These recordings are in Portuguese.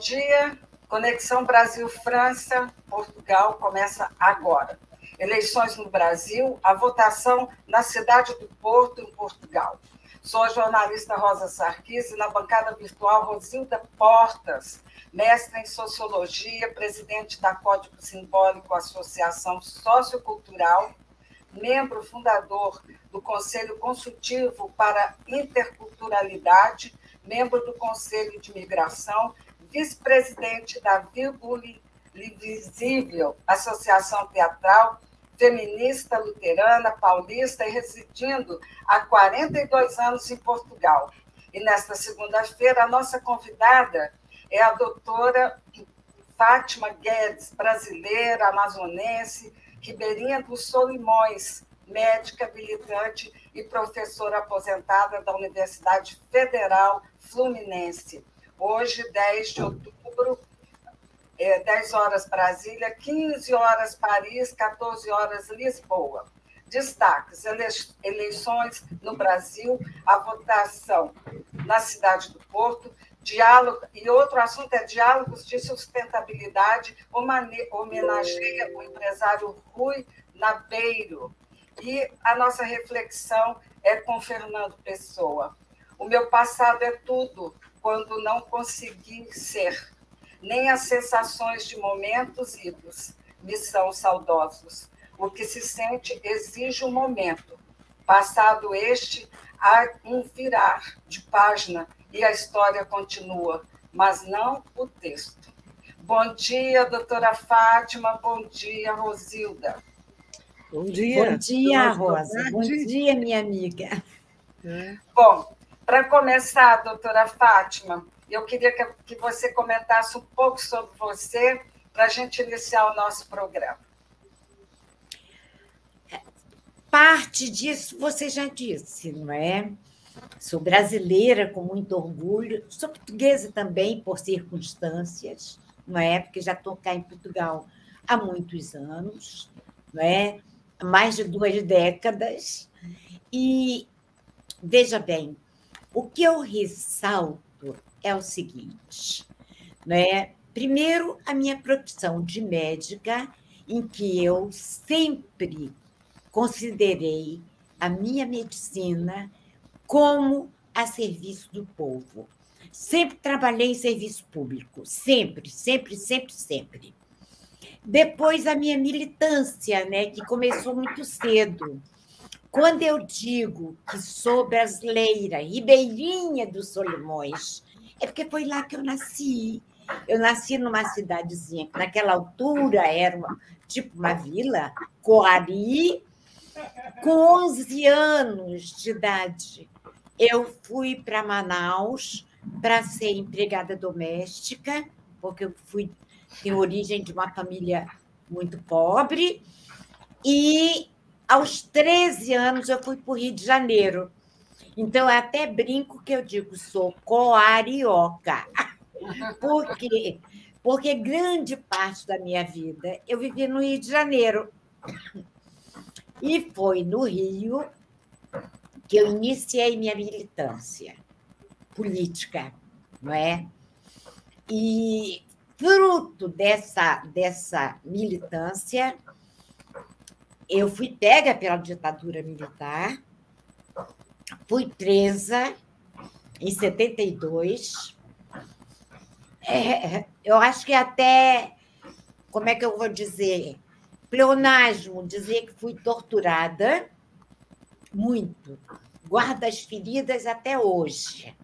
Dia. Conexão Brasil-França, Portugal começa agora. Eleições no Brasil, a votação na cidade do Porto, em Portugal. Sou a jornalista Rosa Sarkis e na bancada virtual Rosilda Portas, mestre em Sociologia, presidente da Código Simbólico Associação Sociocultural, membro fundador do Conselho Consultivo para Interculturalidade, membro do Conselho de Migração, vice-presidente da Vírgula Visível Associação Teatral, feminista luterana, paulista e residindo há 42 anos em Portugal. E nesta segunda-feira, a nossa convidada é a doutora Fátima Guedes, brasileira, amazonense, ribeirinha dos Solimões, médica, militante e professora aposentada da Universidade Federal Fluminense. Hoje, 10 de outubro, é, 10 horas Brasília, 15 horas Paris, 14 horas Lisboa. Destaques: eleições no Brasil, a votação na cidade do Porto, diálogo, e outro assunto é diálogos de sustentabilidade, homenageia o empresário Rui Nabeiro. E a nossa reflexão é com Fernando Pessoa. O meu passado é tudo quando não consegui ser nem as sensações de momentos idos me são saudosos. O que se sente exige um momento. Passado este, há um virar de página e a história continua, mas não o texto. Bom dia, doutora Fátima. Bom dia, Rosilda. Bom dia. Bom dia, Rosa. Bom dia, minha amiga. É. Bom, para começar, doutora Fátima, eu queria que, que você comentasse um pouco sobre você para a gente iniciar o nosso programa. Parte disso você já disse, não é? Sou brasileira com muito orgulho, sou portuguesa também por circunstâncias, não é? Porque já estou cá em Portugal há muitos anos, não é? Mais de duas décadas. E veja bem, o que eu ressalto é o seguinte, né? Primeiro, a minha profissão de médica, em que eu sempre considerei a minha medicina como a serviço do povo. Sempre trabalhei em serviço público, sempre, sempre, sempre, sempre. Depois a minha militância, né, que começou muito cedo. Quando eu digo que sou brasileira, ribeirinha dos Solimões, é porque foi lá que eu nasci. Eu nasci numa cidadezinha que naquela altura era uma, tipo uma vila, Coari, com 11 anos de idade. Eu fui para Manaus para ser empregada doméstica, porque eu fui tenho origem de uma família muito pobre. E aos 13 anos eu fui para o Rio de Janeiro então, eu até brinco que eu digo, sou coarioca. Por quê? Porque grande parte da minha vida eu vivi no Rio de Janeiro. E foi no Rio que eu iniciei minha militância política, não é? E fruto dessa, dessa militância, eu fui pega pela ditadura militar fui presa em 72. É, eu acho que até, como é que eu vou dizer? Pleonasmo, dizer que fui torturada muito. Guardo as feridas até hoje.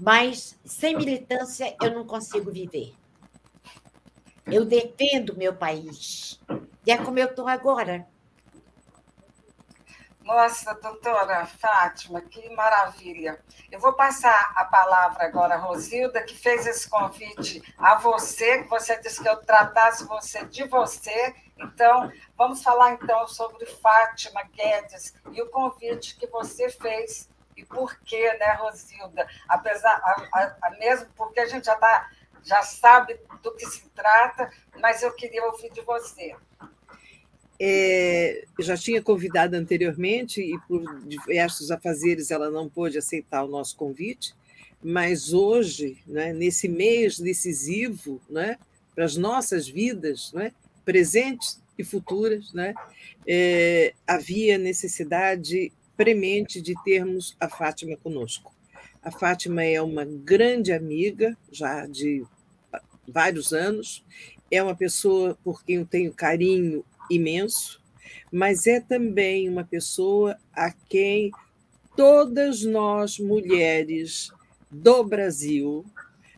Mas sem militância eu não consigo viver. Eu defendo meu país. E é como eu estou agora. Nossa, doutora Fátima, que maravilha. Eu vou passar a palavra agora à Rosilda, que fez esse convite a você, que você disse que eu tratasse você de você. Então, vamos falar então sobre Fátima Guedes e o convite que você fez e por quê, né, Rosilda? Apesar, a, a, mesmo porque a gente já, tá, já sabe do que se trata, mas eu queria ouvir de você. É, já tinha convidado anteriormente e por diversos afazeres ela não pôde aceitar o nosso convite, mas hoje, né, nesse mês decisivo né, para as nossas vidas, né, presentes e futuras, né, é, havia necessidade premente de termos a Fátima conosco. A Fátima é uma grande amiga, já de vários anos, é uma pessoa por quem eu tenho carinho imenso, mas é também uma pessoa a quem todas nós, mulheres do Brasil,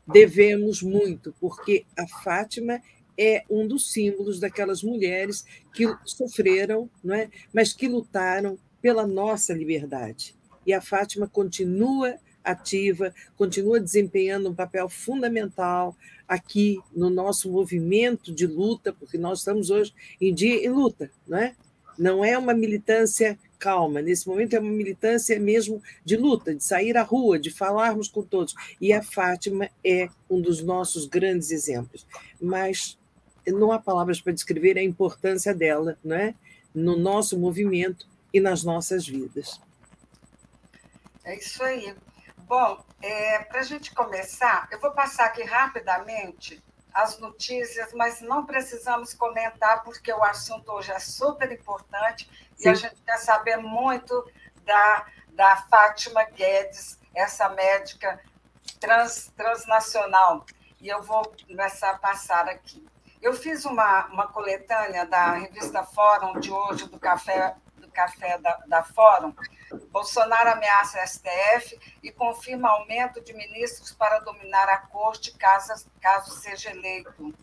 devemos muito, porque a Fátima é um dos símbolos daquelas mulheres que sofreram, não é? mas que lutaram pela nossa liberdade. E a Fátima continua ativa, continua desempenhando um papel fundamental aqui no nosso movimento de luta, porque nós estamos hoje em dia em luta, não é? Não é uma militância calma, nesse momento é uma militância mesmo de luta, de sair à rua, de falarmos com todos. E a Fátima é um dos nossos grandes exemplos. Mas não há palavras para descrever a importância dela não é? no nosso movimento e nas nossas vidas. É isso aí. Bom, é, para a gente começar, eu vou passar aqui rapidamente as notícias, mas não precisamos comentar, porque o assunto hoje é super importante Sim. e a gente quer saber muito da, da Fátima Guedes, essa médica trans, transnacional. E eu vou começar a passar aqui. Eu fiz uma, uma coletânea da revista Fórum de hoje, do Café, café da, da Fórum, Bolsonaro ameaça a STF e confirma aumento de ministros para dominar a corte caso, caso seja eleito.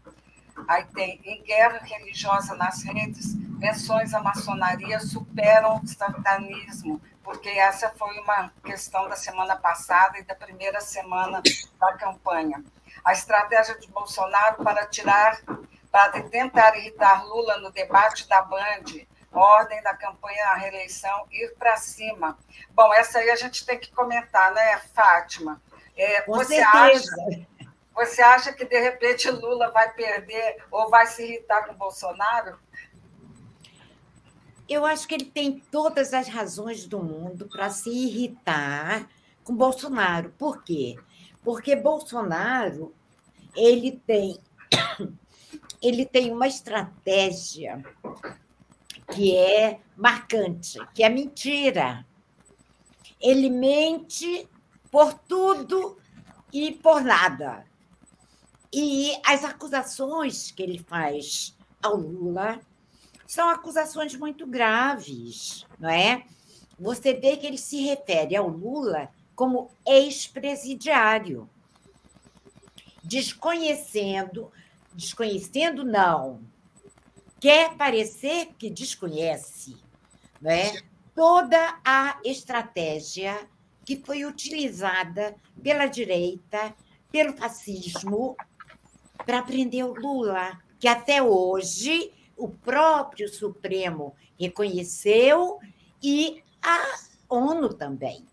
Aí tem, em guerra religiosa nas redes, menções à maçonaria superam o satanismo, porque essa foi uma questão da semana passada e da primeira semana da campanha. A estratégia de Bolsonaro para tirar, para tentar irritar Lula no debate da Band, ordem da campanha à reeleição ir para cima. Bom, essa aí a gente tem que comentar, né, Fátima? É, você, acha, você acha que, de repente, Lula vai perder ou vai se irritar com Bolsonaro? Eu acho que ele tem todas as razões do mundo para se irritar com Bolsonaro. Por quê? Porque Bolsonaro ele tem ele tem uma estratégia que é marcante, que é mentira. Ele mente por tudo e por nada. E as acusações que ele faz ao Lula são acusações muito graves, não é? Você vê que ele se refere ao Lula como ex-presidiário, desconhecendo, desconhecendo não, quer parecer que desconhece né, toda a estratégia que foi utilizada pela direita, pelo fascismo, para prender o Lula, que até hoje o próprio Supremo reconheceu e a ONU também.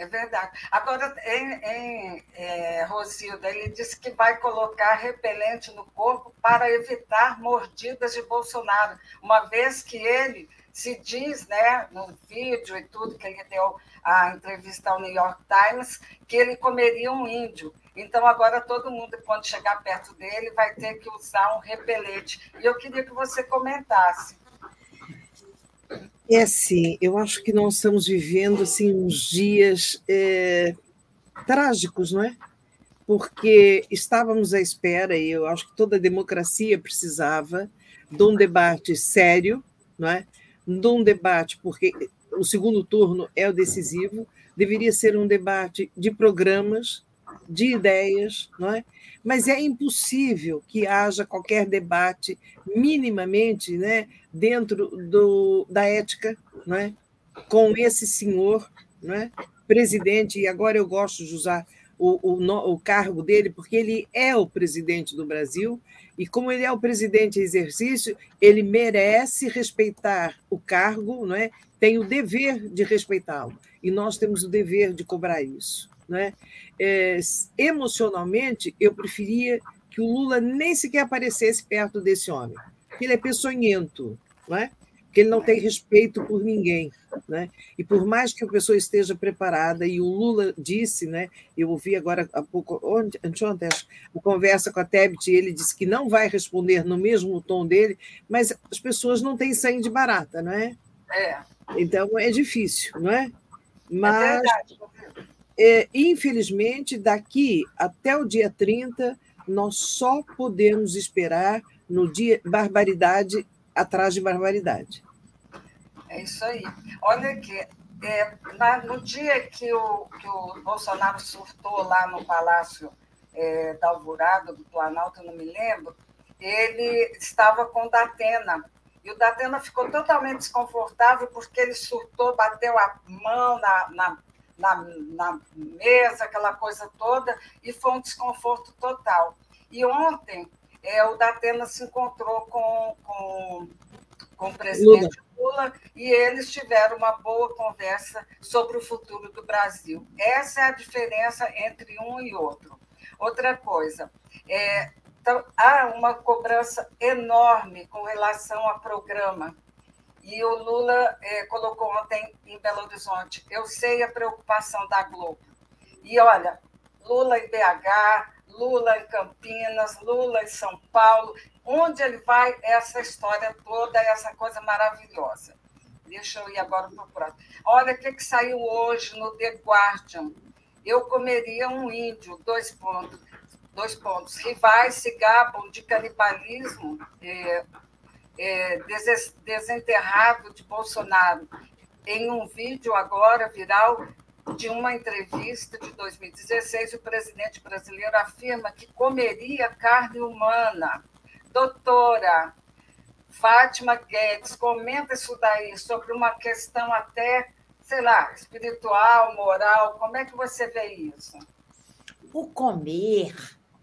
É verdade. Agora, em, em é, Rosilda, ele disse que vai colocar repelente no corpo para evitar mordidas de Bolsonaro, uma vez que ele se diz, né, no vídeo e tudo que ele deu a entrevista ao New York Times, que ele comeria um índio. Então, agora todo mundo, quando chegar perto dele, vai ter que usar um repelente. E eu queria que você comentasse. É assim, eu acho que nós estamos vivendo assim uns dias é, trágicos, não é? Porque estávamos à espera, e eu acho que toda democracia precisava de um debate sério, não é? De um debate, porque o segundo turno é o decisivo, deveria ser um debate de programas, de ideias, não é? Mas é impossível que haja qualquer debate minimamente, né, dentro do, da ética, não é? Com esse senhor, não é? Presidente, e agora eu gosto de usar o, o, o cargo dele, porque ele é o presidente do Brasil, e como ele é o presidente em exercício, ele merece respeitar o cargo, não é? tem o dever de respeitá-lo, e nós temos o dever de cobrar isso. Né? É, emocionalmente, eu preferia que o Lula nem sequer aparecesse perto desse homem, ele é peçonhento, não é? porque ele não tem respeito por ninguém. Né? E por mais que a pessoa esteja preparada, e o Lula disse, né, eu ouvi agora há pouco, anteontem, a conversa com a Tebet, ele disse que não vai responder no mesmo tom dele, mas as pessoas não têm sangue de barata, não é? É. Então é difícil, não é? é mas, é, infelizmente, daqui até o dia 30, nós só podemos esperar no dia barbaridade atrás de barbaridade. É isso aí. Olha aqui, é, na, no dia que o, que o Bolsonaro surtou lá no Palácio é, da Alvorada, do Planalto, não me lembro, ele estava com o Datena. E o Datena ficou totalmente desconfortável porque ele surtou, bateu a mão na, na, na, na mesa, aquela coisa toda, e foi um desconforto total. E ontem é, o Datena se encontrou com, com, com o presidente Lula. Lula e eles tiveram uma boa conversa sobre o futuro do Brasil. Essa é a diferença entre um e outro. Outra coisa, é, então, há uma cobrança enorme com relação ao programa. E o Lula é, colocou ontem em Belo Horizonte. Eu sei a preocupação da Globo. E olha, Lula em BH, Lula em Campinas, Lula em São Paulo. Onde ele vai, essa história toda, essa coisa maravilhosa. Deixa eu ir agora para o próximo. Olha o que, que saiu hoje no The Guardian. Eu comeria um índio, dois pontos. Dois pontos. Rivais se gabam de canibalismo é, é, desenterrado de Bolsonaro. Em um vídeo agora viral, de uma entrevista de 2016, o presidente brasileiro afirma que comeria carne humana. Doutora Fátima Guedes, comenta isso daí, sobre uma questão até, sei lá, espiritual, moral. Como é que você vê isso? O comer,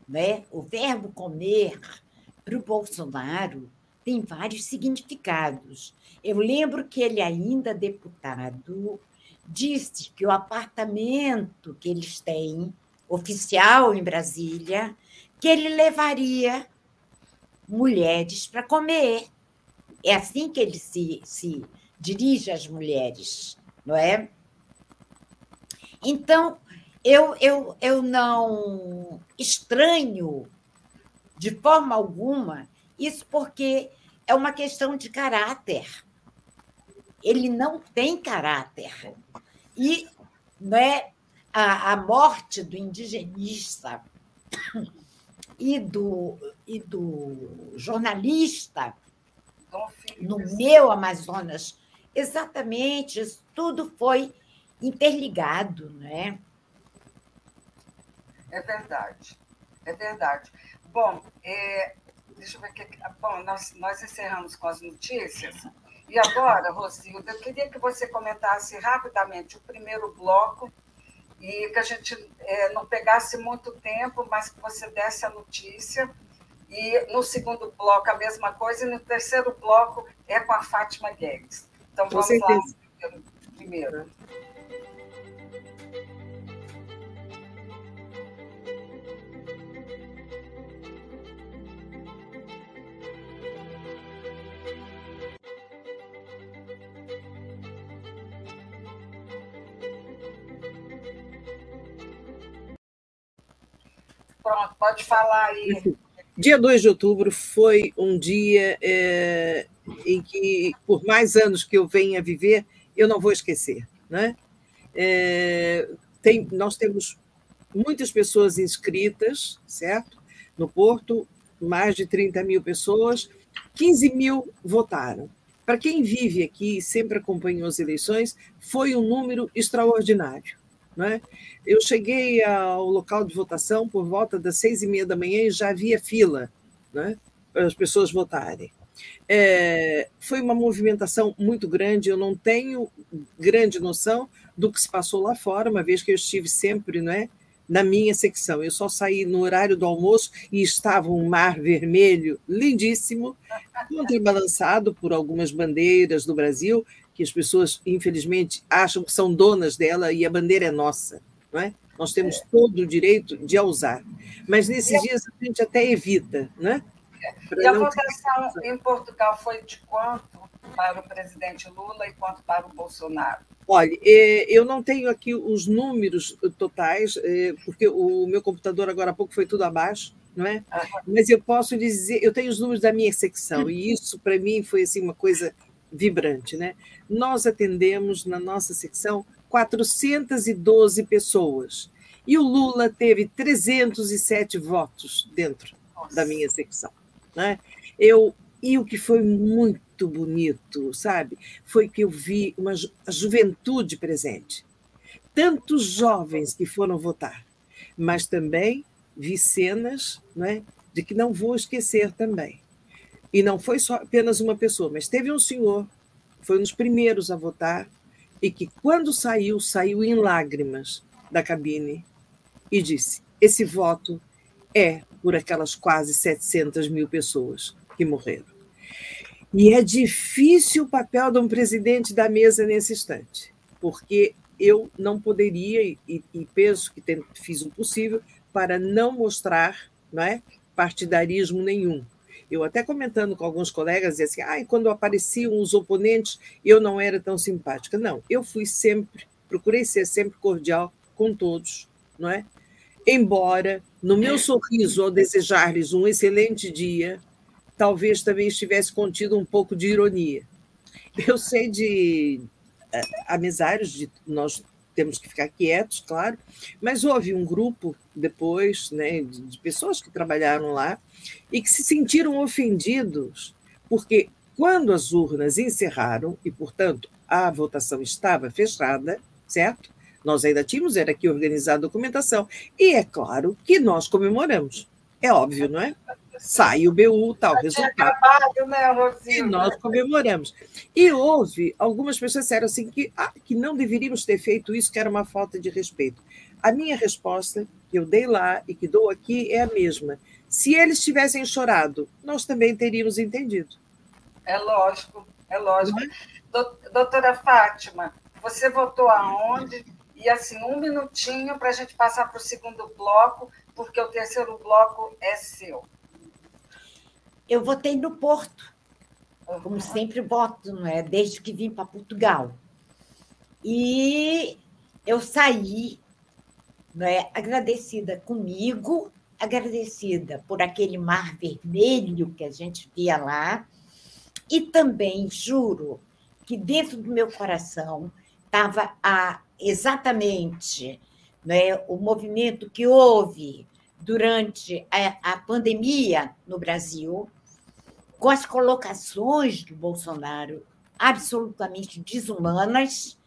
né? o verbo comer, para o Bolsonaro, tem vários significados. Eu lembro que ele, ainda deputado, disse que o apartamento que eles têm, oficial em Brasília, que ele levaria mulheres para comer. É assim que ele se, se dirige às mulheres, não é? Então, eu, eu, eu não estranho de forma alguma isso porque é uma questão de caráter ele não tem caráter. E né, a, a morte do indigenista e do, e do jornalista no meu Amazonas, exatamente, isso tudo foi interligado, né? É verdade, é verdade. Bom, é, deixa eu ver aqui. Bom, nós, nós encerramos com as notícias. E agora, Rosilda, eu queria que você comentasse rapidamente o primeiro bloco e que a gente é, não pegasse muito tempo, mas que você desse a notícia. E no segundo bloco, a mesma coisa, e no terceiro bloco é com a Fátima Guedes. Então, vamos lá primeiro. Pronto, pode falar aí. Dia 2 de outubro foi um dia é, em que, por mais anos que eu venha viver, eu não vou esquecer. Né? É, tem, nós temos muitas pessoas inscritas, certo? No Porto, mais de 30 mil pessoas, 15 mil votaram. Para quem vive aqui e sempre acompanhou as eleições, foi um número extraordinário. Né? Eu cheguei ao local de votação por volta das seis e meia da manhã e já havia fila né, para as pessoas votarem. É, foi uma movimentação muito grande, eu não tenho grande noção do que se passou lá fora, uma vez que eu estive sempre né, na minha secção. Eu só saí no horário do almoço e estava um mar vermelho lindíssimo, contrabalançado por algumas bandeiras do Brasil, que as pessoas, infelizmente, acham que são donas dela e a bandeira é nossa. Não é? Nós temos é. todo o direito de a usar. Mas nesses dias a gente até evita. Né? E a votação em Portugal foi de quanto? para o presidente Lula e quanto para o Bolsonaro? Olha, é, eu não tenho aqui os números totais, é, porque o meu computador agora há pouco foi tudo abaixo, não é? Mas eu posso dizer, eu tenho os números da minha secção, e isso para mim foi assim uma coisa vibrante, né? Nós atendemos na nossa secção 412 pessoas. E o Lula teve 307 votos dentro Nossa. da minha secção. Né? Eu, e o que foi muito bonito, sabe, foi que eu vi uma ju a juventude presente. Tantos jovens que foram votar, mas também vi cenas né, de que não vou esquecer também. E não foi só apenas uma pessoa, mas teve um senhor, foi um dos primeiros a votar, e que, quando saiu, saiu em lágrimas da cabine e disse: esse voto é por aquelas quase 700 mil pessoas que morreram. E é difícil o papel de um presidente da mesa nesse instante, porque eu não poderia, e, e penso que tem, fiz o possível, para não mostrar não é, partidarismo nenhum. Eu até comentando com alguns colegas, dizia assim, ah, quando apareciam os oponentes, eu não era tão simpática. Não, eu fui sempre, procurei ser sempre cordial com todos, não é? Embora no meu sorriso ao desejar-lhes um excelente dia, talvez também estivesse contido um pouco de ironia. Eu sei de uh, amizades, de nós temos que ficar quietos, claro, mas houve um grupo depois, né, de, pessoas que trabalharam lá e que se sentiram ofendidos, porque quando as urnas encerraram e, portanto, a votação estava fechada, certo? Nós ainda tínhamos, era aqui organizar a documentação. E é claro que nós comemoramos. É óbvio, não é? Sai o BU, tal resultado. Acabado, né, Rosinho? E nós comemoramos. E houve algumas pessoas disseram assim que, ah, que não deveríamos ter feito isso, que era uma falta de respeito. A minha resposta, que eu dei lá e que dou aqui, é a mesma. Se eles tivessem chorado, nós também teríamos entendido. É lógico, é lógico. É? Doutora Fátima, você votou aonde? E assim, um minutinho para a gente passar para o segundo bloco, porque o terceiro bloco é seu. Eu votei no Porto, como sempre voto, não é? Desde que vim para Portugal. E eu saí não é, agradecida comigo agradecida por aquele mar vermelho que a gente via lá, e também juro que dentro do meu coração estava exatamente né, o movimento que houve durante a, a pandemia no Brasil, com as colocações do Bolsonaro absolutamente desumanas,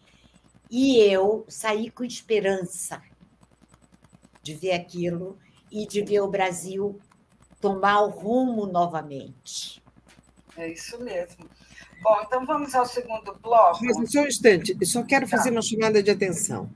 e eu saí com esperança de ver aquilo e de ver o Brasil tomar o rumo novamente. É isso mesmo. Bom, então vamos ao segundo bloco. Mas só um instante, eu só quero fazer tá. uma chamada de atenção.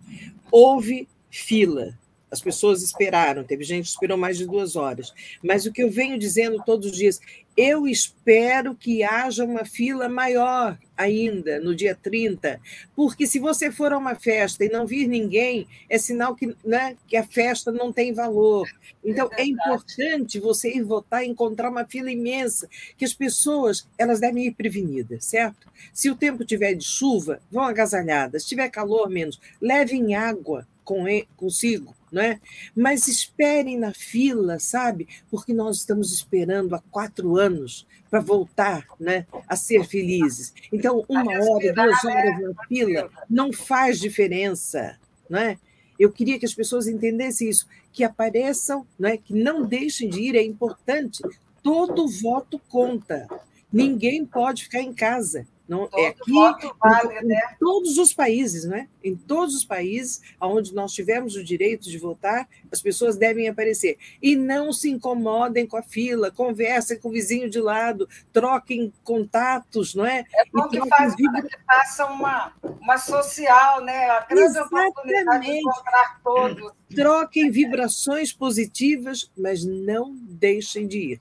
Houve fila as pessoas esperaram, teve gente que esperou mais de duas horas. Mas o que eu venho dizendo todos os dias, eu espero que haja uma fila maior ainda no dia 30, porque se você for a uma festa e não vir ninguém, é sinal que, né, que a festa não tem valor. Então, é, é importante você ir votar e encontrar uma fila imensa, que as pessoas elas devem ir prevenidas, certo? Se o tempo tiver de chuva, vão agasalhadas. Se tiver calor, menos. Levem água com, consigo é? Mas esperem na fila, sabe? Porque nós estamos esperando há quatro anos para voltar né, a ser felizes. Então, uma hora, duas horas na fila não faz diferença, não é? Eu queria que as pessoas entendessem isso, que apareçam, é? que não deixem de ir, é importante. Todo voto conta. Ninguém pode ficar em casa. Não, é aqui vale, em, né? em, todos os países, né? Em todos os países onde nós tivemos o direito de votar, as pessoas devem aparecer. E não se incomodem com a fila, conversem com o vizinho de lado, troquem contatos, não é? É bom que, faz, que faça uma, uma social, né? A grande Exatamente. oportunidade de encontrar todos. Troquem vibrações positivas, mas não deixem de ir.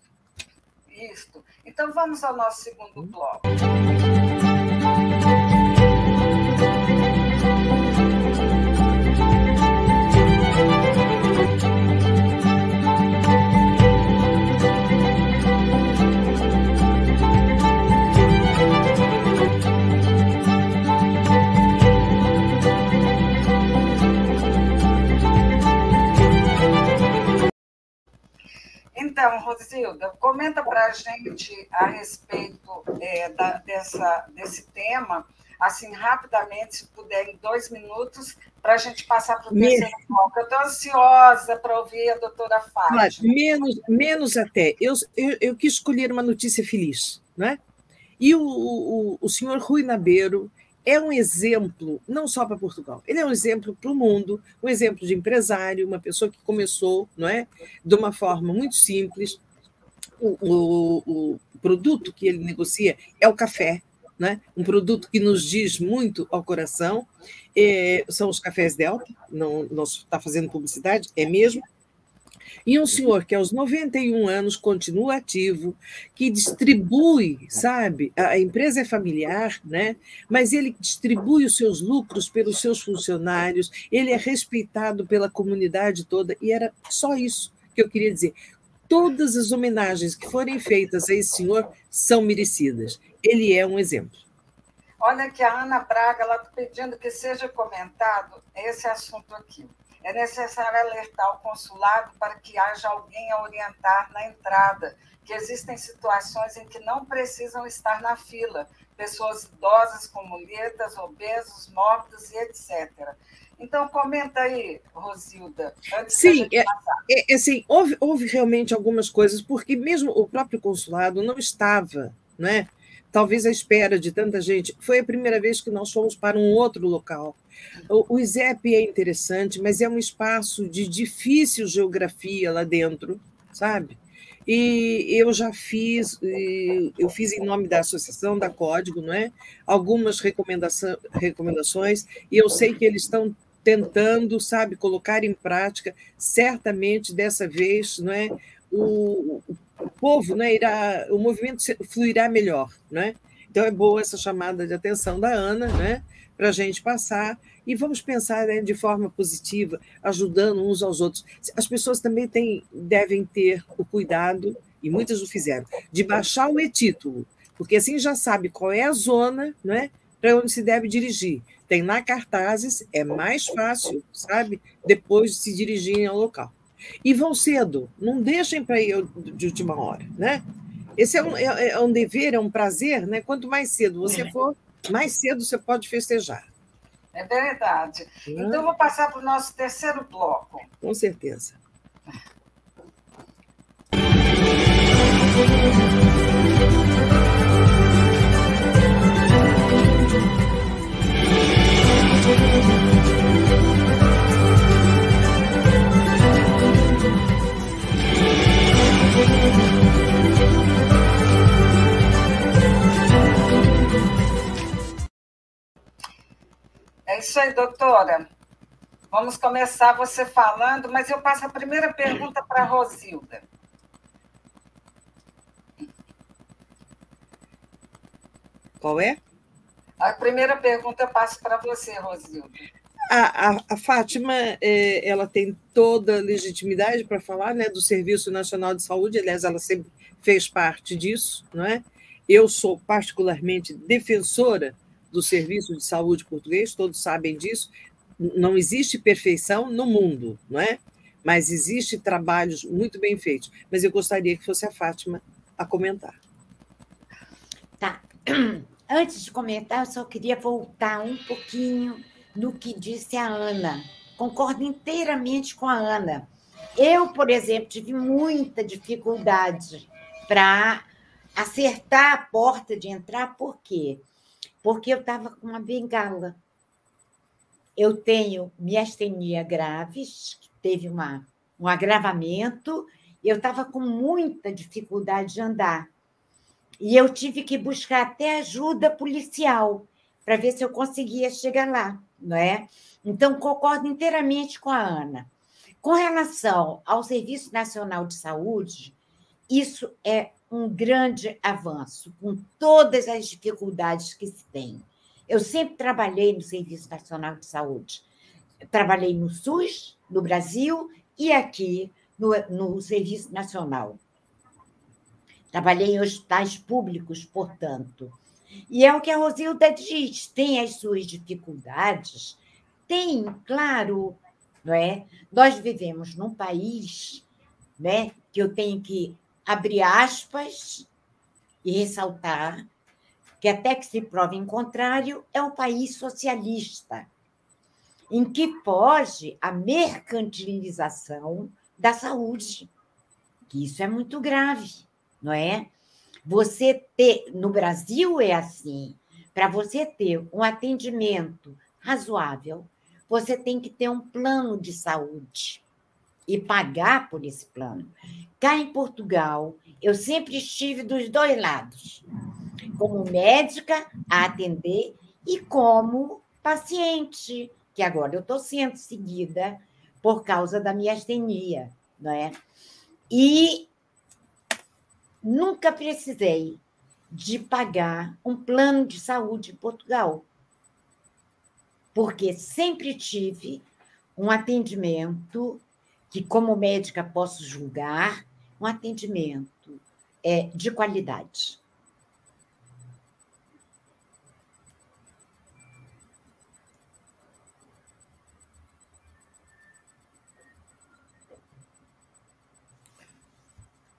Isso. Então, vamos ao nosso segundo bloco. Então, Rosilda, comenta para a gente a respeito é, da, dessa, desse tema, assim, rapidamente, se puder, em dois minutos, para a gente passar para o terceiro bloco. Eu estou ansiosa para ouvir a doutora Fátima. Claro, menos, menos até. Eu, eu, eu, quis escolher uma notícia feliz, né? E o, o, o senhor Rui Nabeiro é um exemplo, não só para Portugal, ele é um exemplo para o mundo, um exemplo de empresário, uma pessoa que começou não é, de uma forma muito simples. O, o, o produto que ele negocia é o café, né? um produto que nos diz muito ao coração, é, são os cafés Delta, não está fazendo publicidade, é mesmo, e um senhor que aos 91 anos continua ativo, que distribui, sabe? A empresa é familiar, né? Mas ele distribui os seus lucros pelos seus funcionários, ele é respeitado pela comunidade toda, e era só isso que eu queria dizer. Todas as homenagens que forem feitas a esse senhor são merecidas. Ele é um exemplo. Olha que a Ana Braga está pedindo que seja comentado esse assunto aqui é necessário alertar o consulado para que haja alguém a orientar na entrada, que existem situações em que não precisam estar na fila, pessoas idosas com muletas, obesos, mórbidos e etc. Então, comenta aí, Rosilda. Sim, é, é, assim, houve, houve realmente algumas coisas, porque mesmo o próprio consulado não estava, né? Talvez à espera de tanta gente. Foi a primeira vez que nós fomos para um outro local. O, ISEP é interessante, mas é um espaço de difícil geografia lá dentro, sabe? E eu já fiz, eu fiz em nome da associação, da Código, não é? algumas recomendação, recomendações, e eu sei que eles estão tentando, sabe, colocar em prática, certamente dessa vez, não é? o, o povo né, irá, o movimento fluirá melhor. Né? Então é boa essa chamada de atenção da Ana, né, para a gente passar e vamos pensar né, de forma positiva, ajudando uns aos outros. As pessoas também têm, devem ter o cuidado, e muitas o fizeram, de baixar o e-título, porque assim já sabe qual é a zona né, para onde se deve dirigir. Tem lá cartazes, é mais fácil, sabe, depois de se dirigirem ao local. E vão cedo, não deixem para ir de última hora, né? Esse é um, é, é um dever, é um prazer, né? Quanto mais cedo você é. for, mais cedo você pode festejar. É verdade. Então, vou passar para o nosso terceiro bloco. Com certeza. Aí, doutora. Vamos começar você falando, mas eu passo a primeira pergunta para a Rosilda. Qual é? A primeira pergunta eu passo para você, Rosilda. A, a, a, Fátima é, ela tem toda a legitimidade para falar né, do Serviço Nacional de Saúde, aliás, ela sempre fez parte disso, não é? Eu sou particularmente defensora do Serviço de Saúde português, todos sabem disso. Não existe perfeição no mundo, não é? Mas existe trabalhos muito bem feitos. Mas eu gostaria que fosse a Fátima a comentar. Tá. Antes de comentar, eu só queria voltar um pouquinho no que disse a Ana. Concordo inteiramente com a Ana. Eu, por exemplo, tive muita dificuldade para acertar a porta de entrar, por quê? Porque eu estava com uma bengala. Eu tenho miastenia graves, teve uma, um agravamento, e eu estava com muita dificuldade de andar. E eu tive que buscar até ajuda policial para ver se eu conseguia chegar lá, não é? Então, concordo inteiramente com a Ana. Com relação ao Serviço Nacional de Saúde, isso é um grande avanço, com todas as dificuldades que se tem. Eu sempre trabalhei no Serviço Nacional de Saúde. trabalhei no SUS, no Brasil, e aqui no, no Serviço Nacional. Trabalhei em hospitais públicos, portanto. E é o que a Rosilda diz: tem as suas dificuldades, tem, claro, não é? Nós vivemos num país né, que eu tenho que abrir aspas e ressaltar que, até que se prove em contrário, é um país socialista, em que pode a mercantilização da saúde, que isso é muito grave, não é? Você ter, no Brasil é assim, para você ter um atendimento razoável, você tem que ter um plano de saúde e pagar por esse plano. Cá em Portugal, eu sempre estive dos dois lados, como médica a atender e como paciente, que agora eu estou sendo seguida por causa da minha astenia, não é? E nunca precisei de pagar um plano de saúde em Portugal, porque sempre tive um atendimento que, como médica, posso julgar, um atendimento é, de qualidade.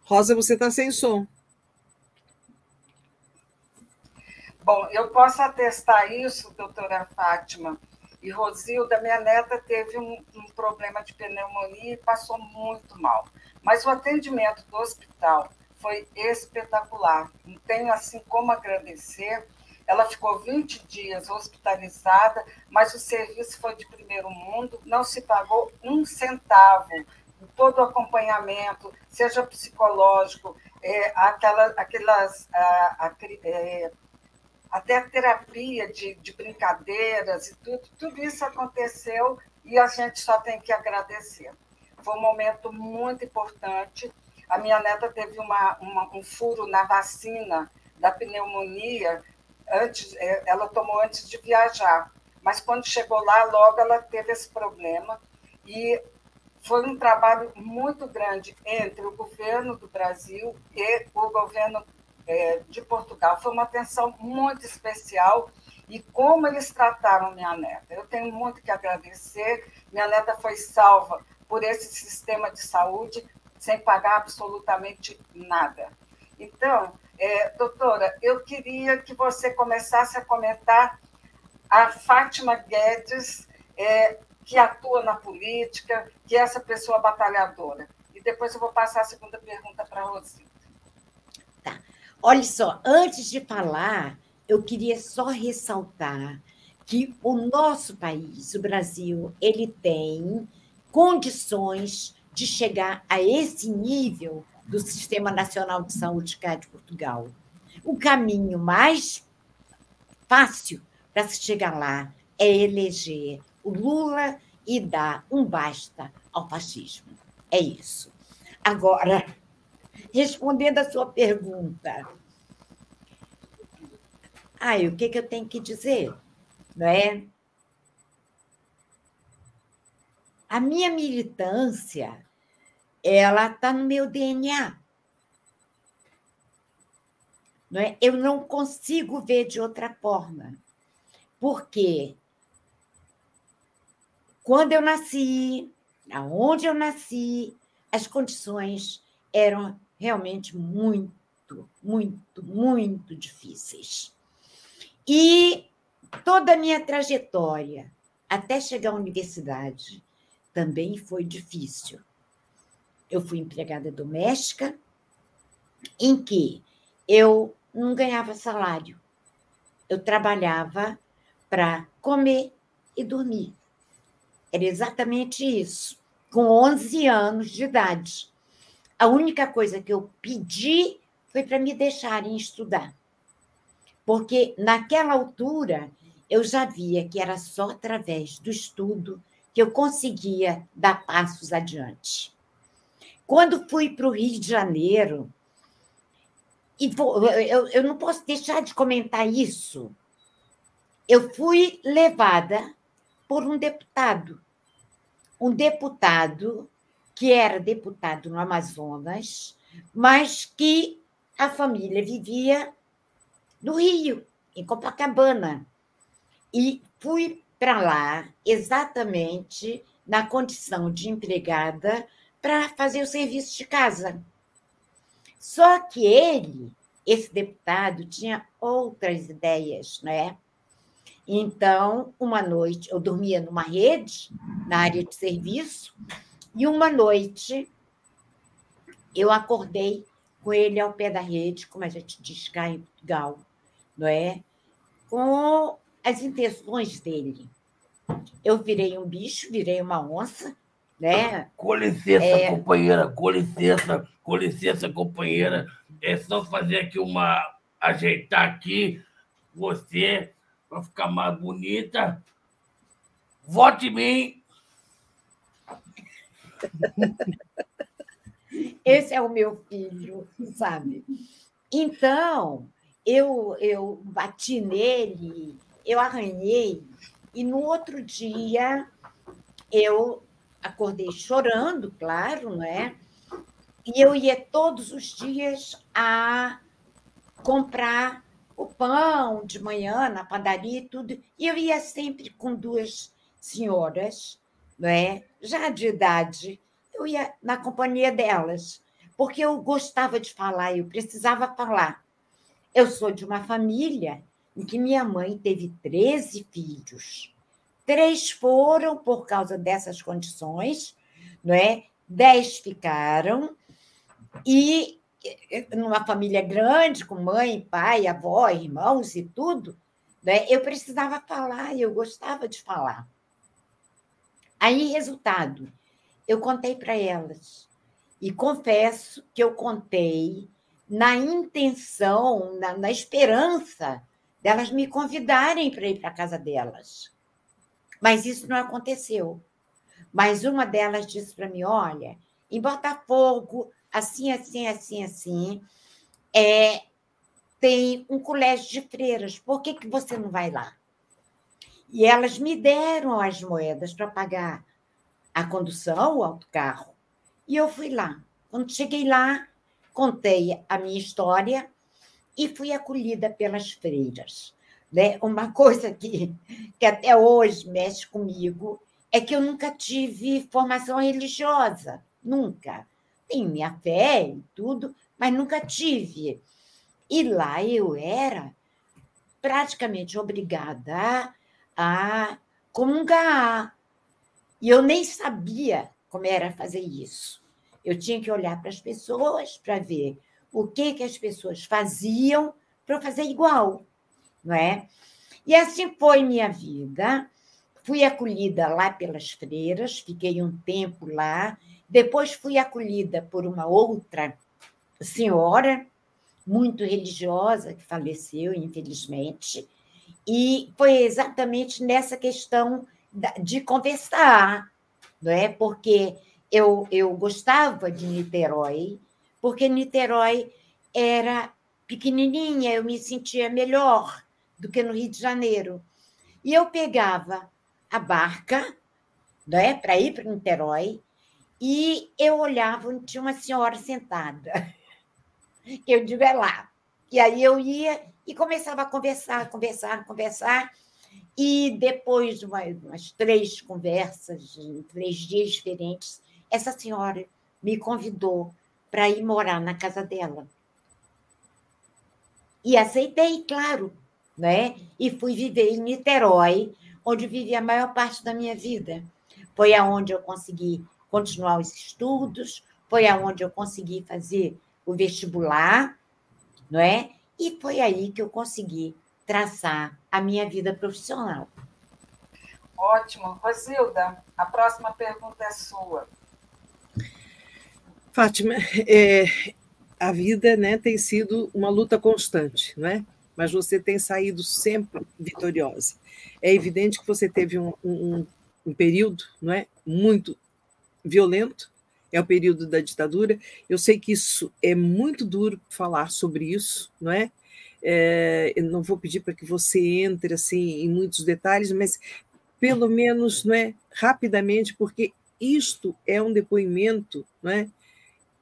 Rosa, você está sem som. Bom, eu posso atestar isso, doutora Fátima. E Rosilda, minha neta, teve um, um, problema de pneumonia e passou muito mal. Mas o atendimento do hospital foi espetacular. Não tenho assim como agradecer. Ela ficou 20 dias hospitalizada, mas o serviço foi de primeiro mundo, não se pagou um centavo todo o acompanhamento, seja psicológico, é, aquela, aquelas, a, a, é, até terapia de, de brincadeiras e tudo, tudo isso aconteceu e a gente só tem que agradecer. Foi um momento muito importante. A minha neta teve uma, uma, um furo na vacina da pneumonia, antes, é, ela tomou antes de viajar, mas quando chegou lá, logo ela teve esse problema. E foi um trabalho muito grande entre o governo do Brasil e o governo é, de Portugal. Foi uma atenção muito especial e como eles trataram minha neta. Eu tenho muito que agradecer. Minha neta foi salva por esse sistema de saúde sem pagar absolutamente nada. Então, é, doutora, eu queria que você começasse a comentar a Fátima Guedes, é, que atua na política, que é essa pessoa batalhadora. E depois eu vou passar a segunda pergunta para a Rosita. Olha só, antes de falar, eu queria só ressaltar que o nosso país, o Brasil, ele tem condições de chegar a esse nível do Sistema Nacional de Saúde cá de Portugal. O caminho mais fácil para se chegar lá é eleger o Lula e dar um basta ao fascismo. É isso. Agora, respondendo a sua pergunta, ai, o que, que eu tenho que dizer? Não é? A minha militância, ela está no meu DNA. Não é? Eu não consigo ver de outra forma. Porque quando eu nasci, aonde eu nasci, as condições eram realmente muito, muito, muito difíceis. E toda a minha trajetória até chegar à universidade também foi difícil. Eu fui empregada doméstica, em que eu não ganhava salário. Eu trabalhava para comer e dormir. Era exatamente isso, com 11 anos de idade. A única coisa que eu pedi foi para me deixarem estudar. Porque naquela altura eu já via que era só através do estudo que eu conseguia dar passos adiante. Quando fui para o Rio de Janeiro, e eu, eu não posso deixar de comentar isso, eu fui levada por um deputado um deputado que era deputado no Amazonas, mas que a família vivia no Rio, em Copacabana. E fui para lá exatamente na condição de empregada para fazer o serviço de casa. Só que ele, esse deputado, tinha outras ideias, né? Então, uma noite, eu dormia numa rede, na área de serviço, e uma noite eu acordei com ele ao pé da rede, como a gente diz cá em Portugal, não é? Com as intenções dele. Eu virei um bicho, virei uma onça, né? Com licença, é... companheira, com licença, com licença, companheira. É só fazer aqui uma. ajeitar aqui você para ficar mais bonita. Vote em mim. Esse é o meu filho, sabe? Então, eu, eu bati nele, eu arranhei, e no outro dia eu acordei chorando, claro, não é? E eu ia todos os dias a comprar o pão de manhã na padaria e tudo. E eu ia sempre com duas senhoras, não é? Já de idade, eu ia na companhia delas, porque eu gostava de falar, eu precisava falar. Eu sou de uma família em que minha mãe teve 13 filhos. Três foram por causa dessas condições, não é? Dez ficaram, e numa família grande, com mãe, pai, avó, irmãos e tudo, né? eu precisava falar eu gostava de falar. Aí, resultado, eu contei para elas. E confesso que eu contei na intenção, na, na esperança delas me convidarem para ir para a casa delas. Mas isso não aconteceu. Mas uma delas disse para mim: olha, em Botafogo, assim, assim, assim, assim, é, tem um colégio de freiras, por que, que você não vai lá? E elas me deram as moedas para pagar a condução, o autocarro, e eu fui lá. Quando cheguei lá, contei a minha história e fui acolhida pelas freiras. Né? Uma coisa que, que até hoje mexe comigo é que eu nunca tive formação religiosa, nunca. Tenho minha fé e tudo, mas nunca tive. E lá eu era praticamente obrigada a comungar. E eu nem sabia como era fazer isso. Eu tinha que olhar para as pessoas para ver o que, que as pessoas faziam para eu fazer igual, não é? E assim foi minha vida. Fui acolhida lá pelas freiras, fiquei um tempo lá. Depois fui acolhida por uma outra senhora, muito religiosa, que faleceu, infelizmente. E foi exatamente nessa questão de conversar, não é? Porque eu, eu gostava de Niterói, porque Niterói era pequenininha, eu me sentia melhor do que no Rio de Janeiro. E eu pegava a barca né, para ir para Niterói e eu olhava onde tinha uma senhora sentada. Eu digo, é lá. E aí eu ia e começava a conversar, conversar, conversar. E depois de umas, umas três conversas, três dias diferentes, essa senhora me convidou para ir morar na casa dela. E aceitei, claro, né? E fui viver em Niterói, onde vivi a maior parte da minha vida. Foi aonde eu consegui continuar os estudos, foi aonde eu consegui fazer o vestibular, não é? E foi aí que eu consegui traçar a minha vida profissional. Ótimo. Rosilda, a próxima pergunta é sua. Fátima, é, a vida né, tem sido uma luta constante, não é? mas você tem saído sempre vitoriosa. É evidente que você teve um, um, um período não é, muito violento, é o período da ditadura. Eu sei que isso é muito duro falar sobre isso, não é? é eu não vou pedir para que você entre assim em muitos detalhes, mas pelo menos, não é, rapidamente, porque isto é um depoimento, não é,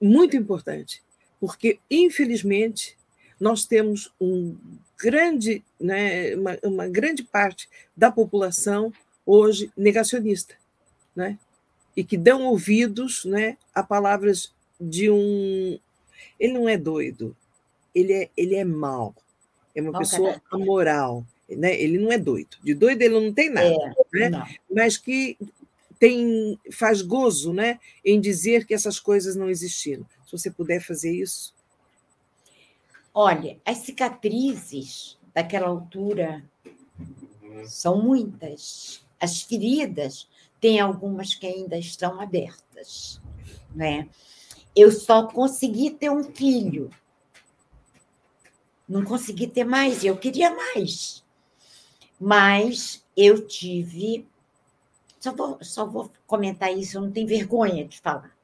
muito importante, porque infelizmente nós temos um grande, né, uma, uma grande parte da população hoje negacionista, né? E que dão ouvidos né, a palavras de um. Ele não é doido, ele é, ele é mau, é uma pessoa amoral. Né? Ele não é doido. De doido ele não tem nada, é, né? mas que tem faz gozo né? em dizer que essas coisas não existiram. Se você puder fazer isso. Olha, as cicatrizes daquela altura são muitas. As feridas, tem algumas que ainda estão abertas. Né? Eu só consegui ter um filho. Não consegui ter mais, eu queria mais. Mas eu tive. Só vou, só vou comentar isso, eu não tenho vergonha de falar,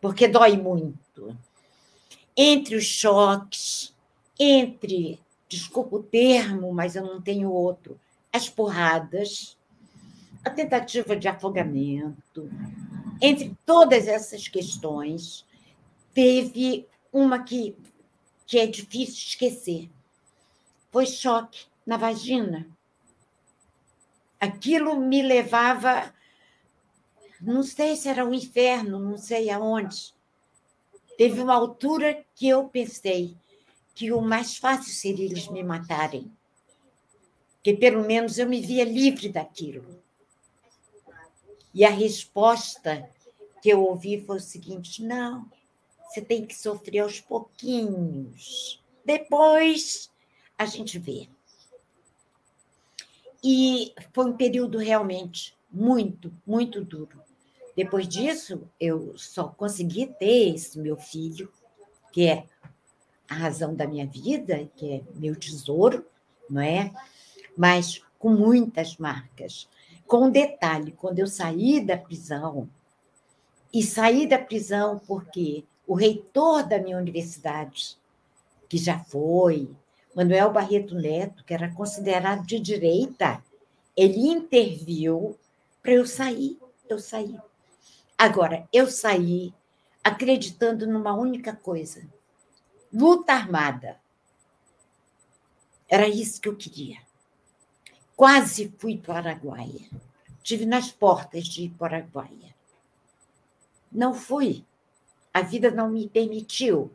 porque dói muito. Entre os choques, entre, desculpa o termo, mas eu não tenho outro, as porradas, a tentativa de afogamento, entre todas essas questões, teve uma que, que é difícil esquecer. Foi choque na vagina. Aquilo me levava, não sei se era um inferno, não sei aonde. Teve uma altura que eu pensei que o mais fácil seria eles me matarem que pelo menos eu me via livre daquilo. E a resposta que eu ouvi foi o seguinte: não, você tem que sofrer aos pouquinhos. Depois a gente vê. E foi um período realmente muito, muito duro. Depois disso, eu só consegui ter esse meu filho, que é a razão da minha vida, que é meu tesouro, não é? mas com muitas marcas. Com detalhe, quando eu saí da prisão, e saí da prisão porque o reitor da minha universidade, que já foi, Manuel Barreto Neto, que era considerado de direita, ele interviu para eu sair. Eu saí. Agora, eu saí acreditando numa única coisa: luta armada. Era isso que eu queria. Quase fui para o Araguaia. Estive nas portas de Paraguaia. Não fui. A vida não me permitiu.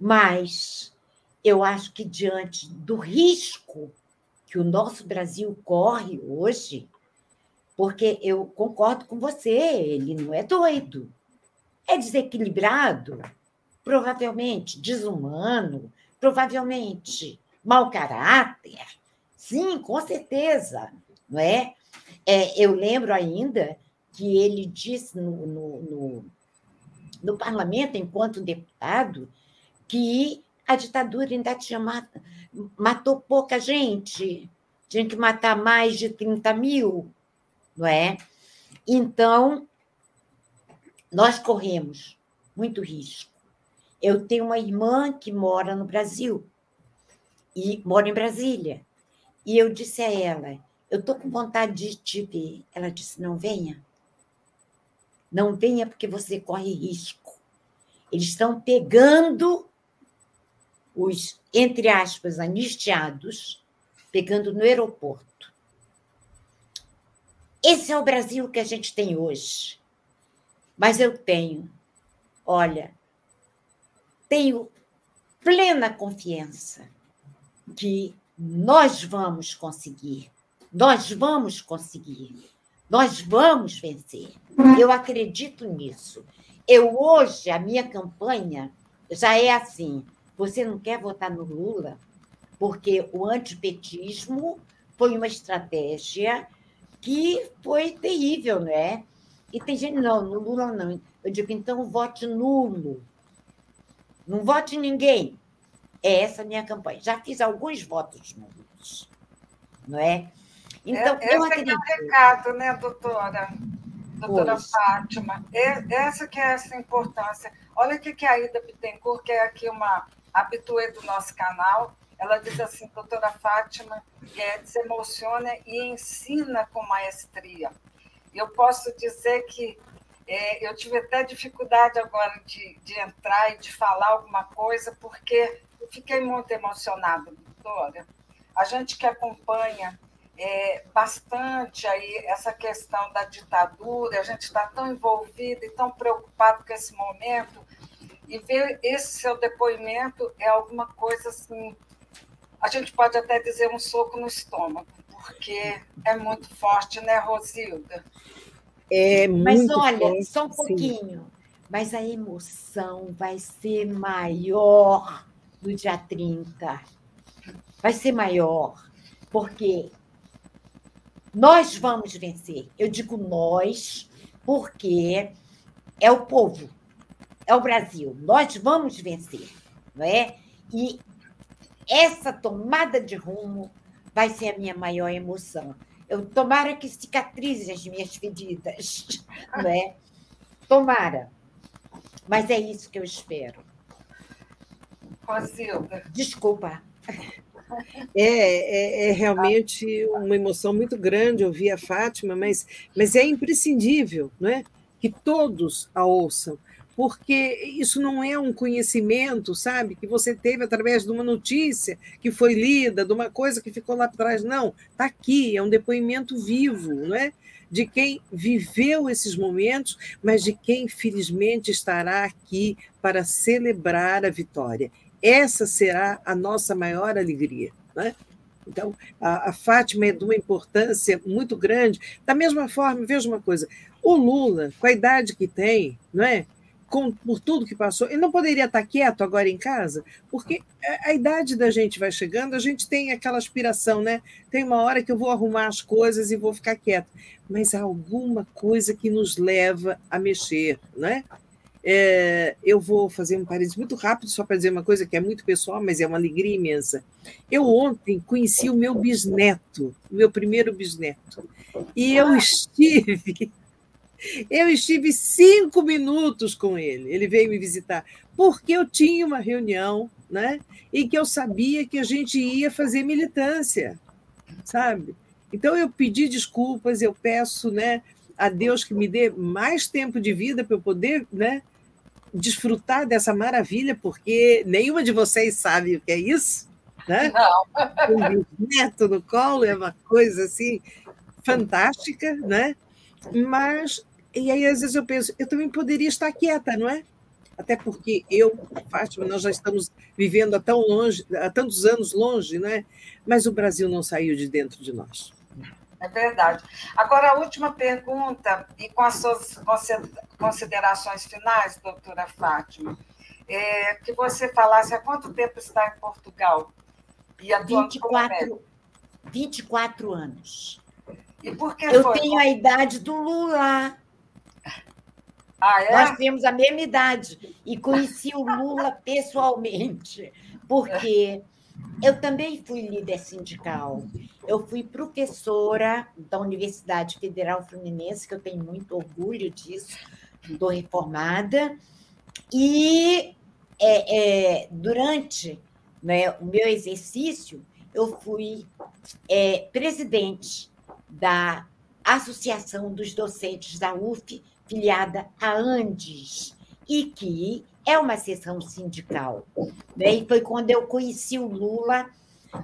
Mas eu acho que, diante do risco que o nosso Brasil corre hoje, porque eu concordo com você, ele não é doido, é desequilibrado, provavelmente desumano, provavelmente mau caráter, Sim, com certeza, não é? é eu lembro ainda que ele disse no, no, no, no parlamento, enquanto deputado, que a ditadura ainda tinha mat, matou pouca gente, tinha que matar mais de 30 mil, não é? Então, nós corremos muito risco. Eu tenho uma irmã que mora no Brasil, e mora em Brasília. E eu disse a ela: Eu estou com vontade de te ver. Ela disse: Não venha. Não venha porque você corre risco. Eles estão pegando os, entre aspas, anistiados, pegando no aeroporto. Esse é o Brasil que a gente tem hoje. Mas eu tenho, olha, tenho plena confiança que nós vamos conseguir. Nós vamos conseguir. Nós vamos vencer. Eu acredito nisso. Eu hoje, a minha campanha já é assim: você não quer votar no Lula, porque o antipetismo foi uma estratégia que foi terrível, não é? E tem gente, não, no Lula não. Eu digo, então vote nulo. Não vote ninguém. É essa a minha campanha. Já fiz alguns votos nulos, não é? Então, é, eu acredito... é o recado, né, doutora? Doutora pois. Fátima. É, essa que é essa importância. Olha o que a Ida Bittencourt, que é aqui uma habituê do nosso canal, ela diz assim, doutora Fátima Guedes emociona e ensina com maestria. Eu posso dizer que é, eu tive até dificuldade agora de, de entrar e de falar alguma coisa, porque fiquei muito emocionada, doutora. A gente que acompanha é, bastante aí essa questão da ditadura, a gente está tão envolvido e tão preocupado com esse momento, e ver esse seu depoimento é alguma coisa assim, a gente pode até dizer um soco no estômago, porque é muito forte, né, Rosilda? É muito Mas olha, forte, só um pouquinho. Sim. Mas a emoção vai ser maior no dia 30. Vai ser maior, porque nós vamos vencer. Eu digo nós, porque é o povo, é o Brasil. Nós vamos vencer, não é? E essa tomada de rumo vai ser a minha maior emoção. Eu tomara que cicatrize as minhas feridas, não é? Tomara. Mas é isso que eu espero. Desculpa. É, é, é, realmente uma emoção muito grande ouvir a Fátima, mas, mas é imprescindível é que todos a ouçam, porque isso não é um conhecimento, sabe, que você teve através de uma notícia que foi lida, de uma coisa que ficou lá atrás. Não, está aqui, é um depoimento vivo, não é? De quem viveu esses momentos, mas de quem felizmente estará aqui para celebrar a vitória. Essa será a nossa maior alegria. Né? Então, a, a Fátima é de uma importância muito grande. Da mesma forma, veja uma coisa: o Lula, com a idade que tem, não é? Com, por tudo que passou, ele não poderia estar quieto agora em casa, porque a, a idade da gente vai chegando, a gente tem aquela aspiração, né? Tem uma hora que eu vou arrumar as coisas e vou ficar quieto, mas há alguma coisa que nos leva a mexer, né? É, eu vou fazer um parênteses muito rápido, só para dizer uma coisa que é muito pessoal, mas é uma alegria imensa. Eu ontem conheci o meu bisneto, o meu primeiro bisneto, e eu estive. Eu estive cinco minutos com ele. Ele veio me visitar, porque eu tinha uma reunião, né? E que eu sabia que a gente ia fazer militância, sabe? Então eu pedi desculpas, eu peço, né? a Deus que me dê mais tempo de vida para eu poder né, desfrutar dessa maravilha, porque nenhuma de vocês sabe o que é isso. Né? Não. Um neto no colo é uma coisa assim fantástica, né? Mas, e aí às vezes eu penso, eu também poderia estar quieta, não é? Até porque eu, Fátima, nós já estamos vivendo há tão longe, há tantos anos longe, né? Mas o Brasil não saiu de dentro de nós. É verdade. Agora, a última pergunta, e com as suas considerações finais, doutora Fátima, é que você falasse há quanto tempo está em Portugal? E 24, 24 anos. E por que Eu foi? tenho a idade do Lula. Ah, é? Nós temos a mesma idade. E conheci o Lula pessoalmente. Porque eu também fui líder sindical. Eu fui professora da Universidade Federal Fluminense, que eu tenho muito orgulho disso, estou reformada. E é, é, durante né, o meu exercício, eu fui é, presidente da Associação dos Docentes da UF, filiada à Andes, e que é uma sessão sindical. Né? E foi quando eu conheci o Lula,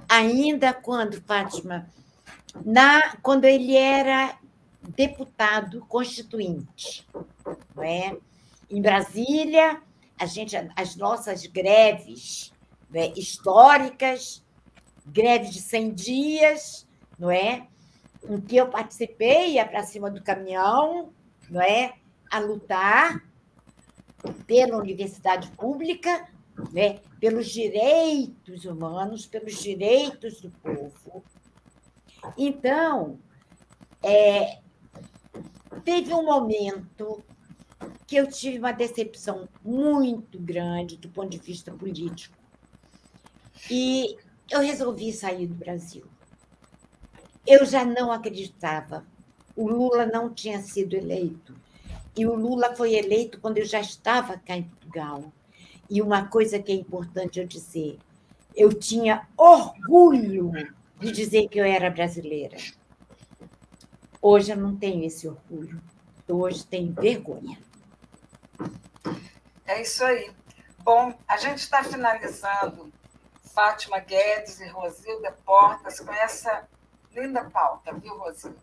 ainda quando, Fátima, na, quando ele era deputado constituinte. Não é? Em Brasília, a gente, as nossas greves né, históricas, greves de 100 dias, não é? em que eu participei, ia para cima do caminhão, não é? a lutar pela universidade pública, né, pelos direitos humanos, pelos direitos do povo. Então, é, teve um momento que eu tive uma decepção muito grande do ponto de vista político. E eu resolvi sair do Brasil. Eu já não acreditava. O Lula não tinha sido eleito. E o Lula foi eleito quando eu já estava cá em Portugal. E uma coisa que é importante eu dizer: eu tinha orgulho de dizer que eu era brasileira. Hoje eu não tenho esse orgulho. Hoje tenho vergonha. É isso aí. Bom, a gente está finalizando Fátima Guedes e Rosilda Portas com essa linda pauta, viu, Rosinha?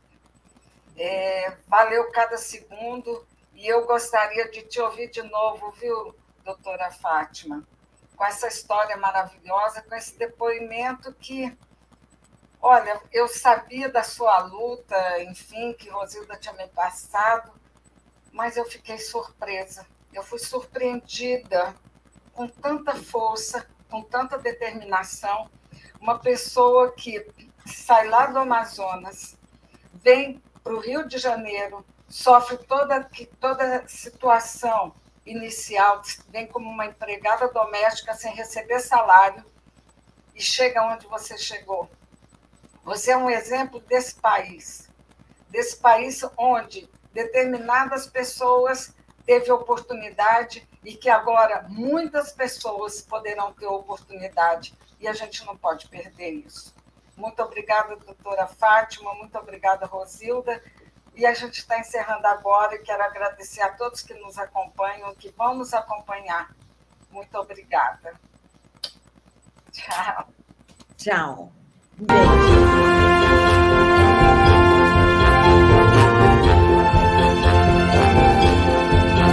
É, valeu cada segundo e eu gostaria de te ouvir de novo, viu, doutora Fátima? Com essa história maravilhosa, com esse depoimento que, olha, eu sabia da sua luta, enfim, que Rosilda tinha me passado, mas eu fiquei surpresa. Eu fui surpreendida com tanta força, com tanta determinação. Uma pessoa que sai lá do Amazonas, vem para o Rio de Janeiro, sofre toda, toda situação inicial, vem como uma empregada doméstica sem receber salário e chega onde você chegou. Você é um exemplo desse país, desse país onde determinadas pessoas teve oportunidade e que agora muitas pessoas poderão ter oportunidade e a gente não pode perder isso. Muito obrigada, doutora Fátima, muito obrigada, Rosilda. E a gente está encerrando agora e quero agradecer a todos que nos acompanham, que vão nos acompanhar. Muito obrigada. Tchau. Tchau. Beijo.